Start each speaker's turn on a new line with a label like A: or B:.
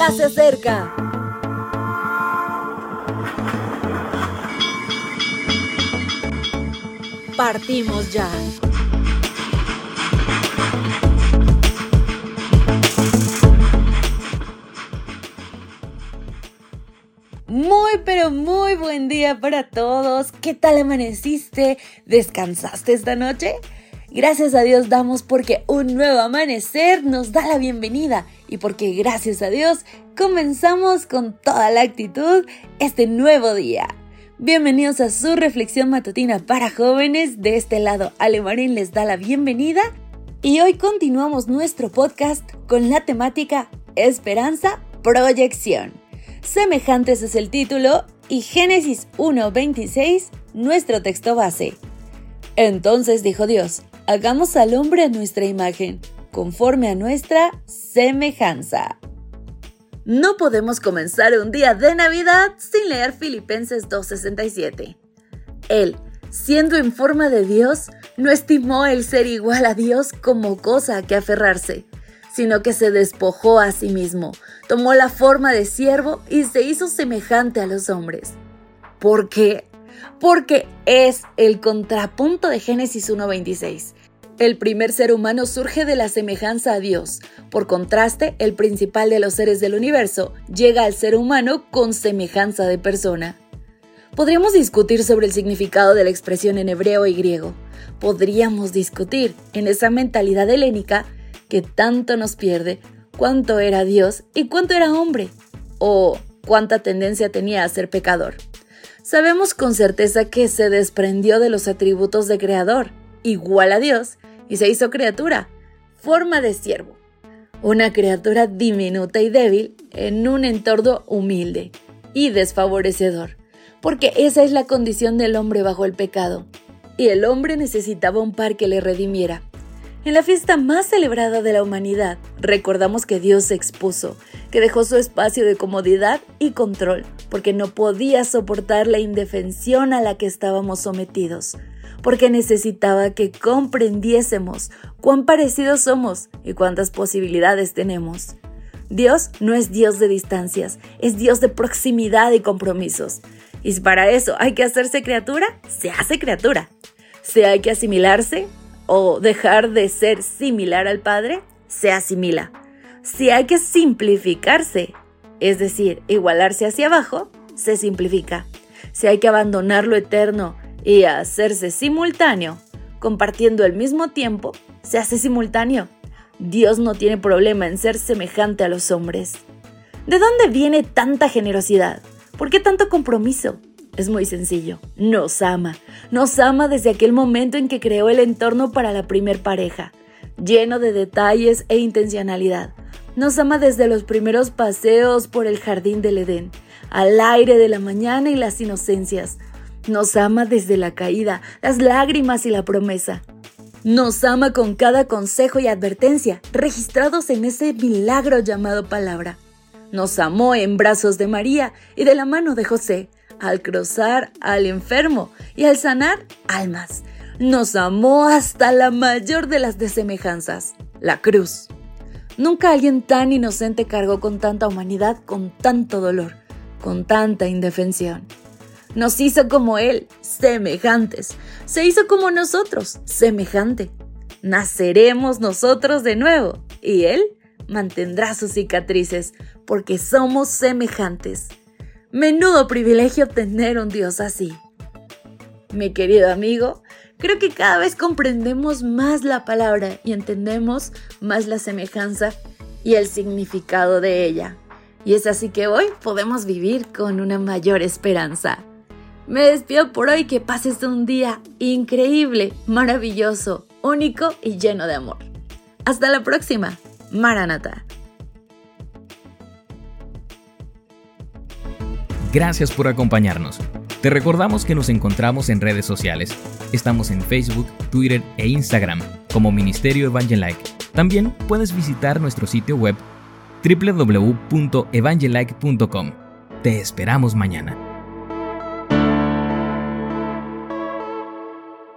A: ya se acerca. Partimos ya. Muy pero muy buen día para todos. ¿Qué tal amaneciste? ¿Descansaste esta noche? Gracias a Dios damos porque un nuevo amanecer nos da la bienvenida y porque gracias a Dios comenzamos con toda la actitud este nuevo día. Bienvenidos a su reflexión matutina para jóvenes. De este lado, Alemarín les da la bienvenida y hoy continuamos nuestro podcast con la temática Esperanza, Proyección. Semejantes es el título y Génesis 1.26 nuestro texto base. Entonces dijo Dios, hagamos al hombre a nuestra imagen, conforme a nuestra semejanza. No podemos comenzar un día de Navidad sin leer Filipenses 2.67. Él, siendo en forma de Dios, no estimó el ser igual a Dios como cosa a que aferrarse sino que se despojó a sí mismo, tomó la forma de siervo y se hizo semejante a los hombres. ¿Por qué? Porque es el contrapunto de Génesis 1.26. El primer ser humano surge de la semejanza a Dios. Por contraste, el principal de los seres del universo llega al ser humano con semejanza de persona. Podríamos discutir sobre el significado de la expresión en hebreo y griego. Podríamos discutir en esa mentalidad helénica que tanto nos pierde cuánto era Dios y cuánto era hombre, o cuánta tendencia tenía a ser pecador. Sabemos con certeza que se desprendió de los atributos de creador, igual a Dios, y se hizo criatura, forma de siervo. Una criatura diminuta y débil en un entorno humilde y desfavorecedor, porque esa es la condición del hombre bajo el pecado. Y el hombre necesitaba un par que le redimiera, en la fiesta más celebrada de la humanidad, recordamos que Dios se expuso, que dejó su espacio de comodidad y control, porque no podía soportar la indefensión a la que estábamos sometidos, porque necesitaba que comprendiésemos cuán parecidos somos y cuántas posibilidades tenemos. Dios no es Dios de distancias, es Dios de proximidad y compromisos. Y si para eso hay que hacerse criatura, se hace criatura. Si hay que asimilarse, o dejar de ser similar al Padre, se asimila. Si hay que simplificarse, es decir, igualarse hacia abajo, se simplifica. Si hay que abandonar lo eterno y hacerse simultáneo, compartiendo el mismo tiempo, se hace simultáneo. Dios no tiene problema en ser semejante a los hombres. ¿De dónde viene tanta generosidad? ¿Por qué tanto compromiso? Es muy sencillo. Nos ama. Nos ama desde aquel momento en que creó el entorno para la primer pareja, lleno de detalles e intencionalidad. Nos ama desde los primeros paseos por el jardín del Edén, al aire de la mañana y las inocencias. Nos ama desde la caída, las lágrimas y la promesa. Nos ama con cada consejo y advertencia registrados en ese milagro llamado palabra. Nos amó en brazos de María y de la mano de José, al cruzar al enfermo y al sanar almas. Nos amó hasta la mayor de las desemejanzas, la cruz. Nunca alguien tan inocente cargó con tanta humanidad, con tanto dolor, con tanta indefensión. Nos hizo como Él, semejantes. Se hizo como nosotros, semejante. Naceremos nosotros de nuevo y Él mantendrá sus cicatrices porque somos semejantes. Menudo privilegio tener un Dios así. Mi querido amigo, creo que cada vez comprendemos más la palabra y entendemos más la semejanza y el significado de ella. Y es así que hoy podemos vivir con una mayor esperanza. Me despido por hoy, que pases un día increíble, maravilloso, único y lleno de amor. Hasta la próxima. Maranata.
B: Gracias por acompañarnos. Te recordamos que nos encontramos en redes sociales. Estamos en Facebook, Twitter e Instagram como Ministerio Evangelike. También puedes visitar nuestro sitio web www.evangelike.com. Te esperamos mañana.